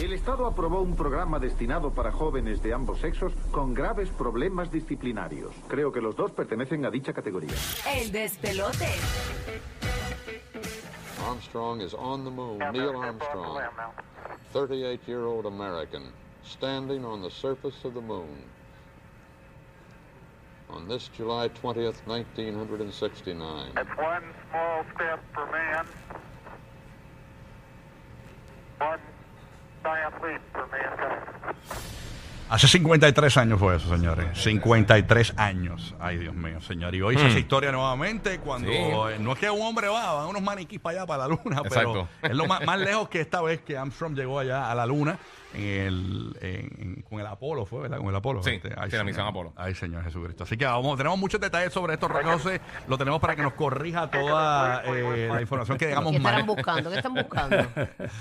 El Estado aprobó un programa destinado para jóvenes de ambos sexos con graves problemas disciplinarios. Creo que los dos pertenecen a dicha categoría. El despelote. Armstrong is on the moon. Neil Armstrong, 38 year old American, standing on the surface of the moon. On this July 20th, 1969. It's one small step for man, one Hace 53 años fue eso, señores. 53 años. Ay, Dios mío, señor. Y hoy hice esa historia nuevamente cuando Sí. eh, no es que un hombre va, van unos maniquís para allá, para la luna, Exacto. pero es lo más, más lejos que esta vez que Armstrong llegó allá a la luna en el, en- en- con el Apolo, fue, ¿verdad? Con el Apolo. Sí, Ay, sí, la misión Apolo. Ay, Señor Jesucristo. Así que vamos, tenemos muchos detalles sobre esto. Raquel José, lo tenemos para que nos corrija toda eh, la información que digamos ¿Qué estarán mal. buscando? ¿Qué están buscando?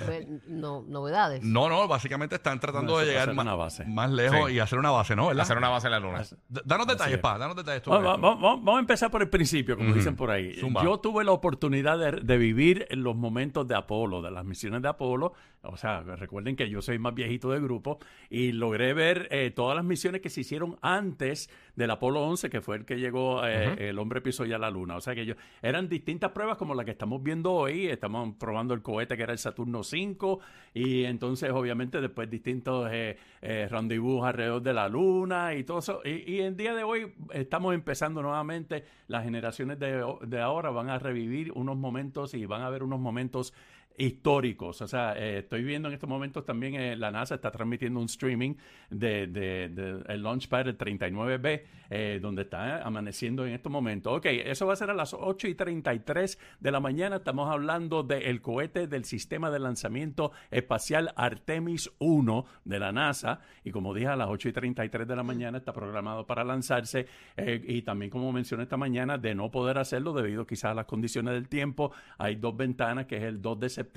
Pues, no, novedades. No, no, básicamente están tratando No, de llegar más, una base. más lejos Sí. y hacer una base, ¿no? ¿verdad? Hacer una base en la luna. Danos detalles, es. pa, danos detalles. Va- sobre va- esto. va- va- Vamos a empezar por el principio, como dicen por ahí. Zumba. Yo tuve la oportunidad de, de vivir en los momentos de Apolo, de las misiones de Apolo. O sea, recuerden que yo soy más viejito del grupo y logré ver eh, todas las misiones que se hicieron antes del Apolo 11, que fue el que llegó, eh, el hombre pisó ya la luna. O sea que yo, eran distintas pruebas como la que estamos viendo hoy. Estamos probando el cohete que era el Saturno 5 y entonces obviamente después distintos eh, eh, rendezvous alrededor de la luna y todo eso. Y, y en día de hoy estamos empezando nuevamente, las generaciones de, de ahora van a revivir unos momentos y van a ver unos momentos históricos. O sea, eh, estoy viendo en estos momentos también eh, la NASA está transmitiendo un streaming de, de- de el Launchpad el 39B, eh, donde está amaneciendo en estos momentos. Ok, eso va a ser a las 8 y 33 de la mañana. Estamos hablando del cohete del sistema de lanzamiento espacial Artemis 1 de la NASA. Y como dije, a las 8 y 33 de la mañana está programado para lanzarse. y también, como mencioné esta mañana, de no poder hacerlo debido quizás a las condiciones del tiempo, hay dos ventanas, que es el 2 de septiembre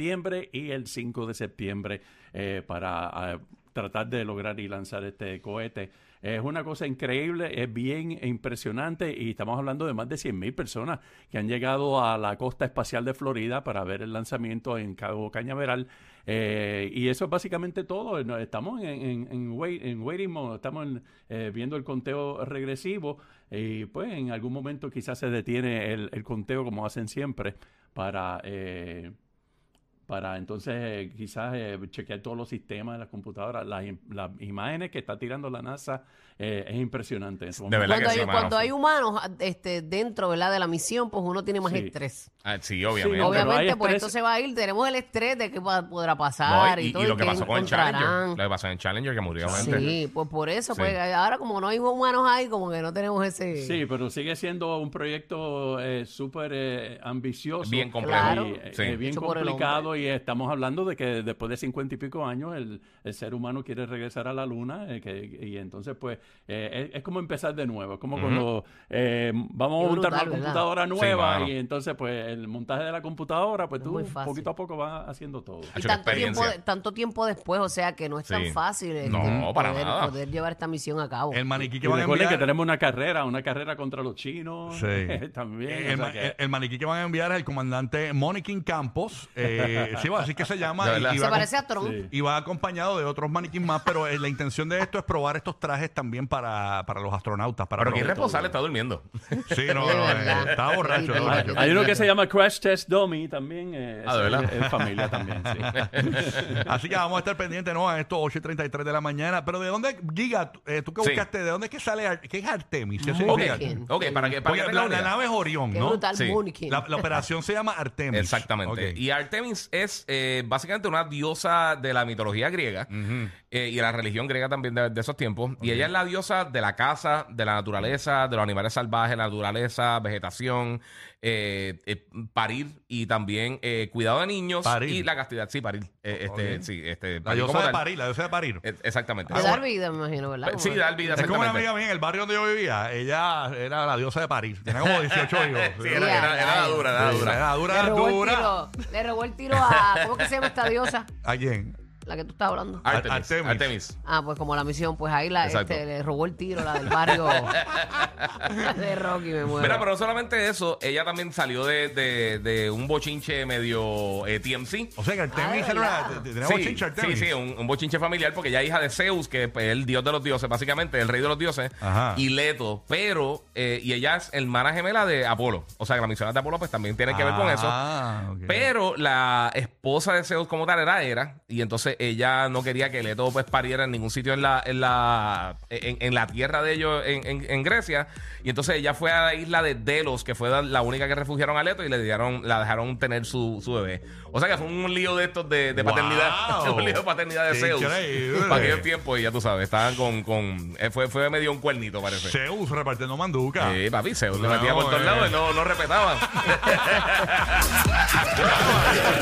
y el 5 de septiembre, eh, para eh, tratar de lograr y lanzar este cohete. Es una cosa increíble, es bien impresionante y estamos hablando de más de 100.000 personas que han llegado a la costa espacial de Florida para ver el lanzamiento en Cabo Cañaveral. Eh, y eso es básicamente todo. Estamos en, wait- en waiting mode, estamos eh, viendo el conteo regresivo y pues en algún momento quizás se detiene el, el conteo como hacen siempre para... eh, para entonces eh, quizás eh, chequear todos los sistemas de las computadoras. Las, las imágenes que está tirando la NASA eh, es impresionante. De Cuando, que hay, sí, cuando hay humanos este, dentro ¿verdad? de la misión, pues uno tiene más Sí. estrés. Ah, sí, obviamente. Sí. Obviamente, pues esto se va a ir. Tenemos el estrés de qué va- podrá No, pasar y, y, y todo. lo que pasó con el Challenger. Lo que pasó en el Challenger que murió gente. Sí, pues por eso, Sí. pues ahora como no hay humanos ahí, como que no tenemos ese... Sí, pero sigue siendo un proyecto eh, súper eh, ambicioso. Bien complejo. Claro. Y, eh, Sí. eh, bien Hecho por el complicado y estamos hablando de que después de cincuenta y pico años el, el ser humano quiere regresar a la luna eh, que- y entonces pues eh, es, es como empezar de nuevo, es como cuando eh, vamos a montar una ¿verdad? computadora Sí, nueva y entonces pues el montaje de la computadora pues Es tú poquito a poco vas haciendo todo. Y tanto tiempo, tanto tiempo después, o sea que no es tan Sí. fácil este, No, para poder, nada. poder llevar esta misión a cabo. El maniquí que Y van a recuerden enviar. que tenemos una carrera, una carrera contra los chinos Sí. también. el, o sea que- el- el maniquí que van a enviar es el comandante Moniquín Campos. Eh, sí, así que se llama. De y- verdad. y Se va parece acom- a Tron. Sí. Y va acompañado de otros maniquín más, pero eh, la intención de esto es probar estos trajes también para, para los astronautas. Para Pero qué probar- irresponsable está durmiendo. Sí, no, no, eh, verdad. estaba borracho. Borracho. Hay uno que se llama Crash Test Dummy también. eh, Ah, ¿de ese verdad? Es, es familia también, sí. Así que vamos a estar pendientes, ¿no? A estos 8 y 33 de la mañana. Pero ¿de dónde, Giga, tú- eh, tú que Sí. buscaste, ¿de dónde es que sale, Ar- qué es Artemis? ¿Qué Ok, significa? Ok, para que, para Porque que tengan la, una la idea. nave es Orión, Qué ¿no? brutal, Sí. Munikin. La, la operación se llama Artemis. Exactamente. Ok. Y Artemis es eh, básicamente una diosa de la mitología griega eh, y de la religión griega también de, de esos tiempos. Y ella es la diosa de la casa, de la naturaleza, de los animales salvajes, la naturaleza, vegetación, eh, eh, parir y también eh, cuidado de niños Parir. y la castidad. Sí, parir. Eh, este, sí, este, La parir diosa de tal. París, la diosa de. Eh, Exactamente. De dar vida, me imagino, ¿verdad? Sí, dar vida. Es como una exactamente. amiga mía en el barrio donde yo vivía. Ella era la diosa de París. Tenía como 18 hijos. Sí, era, era, era la dura, era dura. Era Le dura, robó, el dura. tiro, le robó el tiro ¿Cómo que se llama esta diosa? ¿A quién? La que tú estás hablando. Artemis. Artemis. Artemis. Ah, pues como la misión, pues ahí la, Exacto. este, le robó el tiro, la del barrio de Rocky, me muero. Mira, pero no solamente eso, ella también salió de, de, de un bochinche medio eh, TMC. O sea que Artemis Ah, era. Tenía Sí, bochinche Artemis. sí, sí, un, un bochinche familiar porque ella es hija de Zeus, que es pues, el dios de los dioses, básicamente, el rey de los dioses, Ajá. y Leto, pero, eh, y ella es hermana gemela de Apolo. O sea, que las misiones de Apolo pues también tienen que ver con eso. Ah, ok. Pero la esposa de Zeus como tal era Hera, y entonces ella no quería que Leto pues pariera en ningún sitio en la, en la, en, en la tierra de ellos en, en- en Grecia, y entonces ella fue a la isla de Delos, que fue la- única que refugiaron a Leto, y le dieron, la dejaron tener su, su bebé. O sea que fue un lío de estos de, de Wow. paternidad, un lío de paternidad de Zeus. Para aquellos tiempos, y ya tú sabes, estaban con, con eh, fue, fue medio un cuernito, parece. Zeus repartiendo manduca. Sí, papi, Zeus le metía por todos lados y no, no respetaban.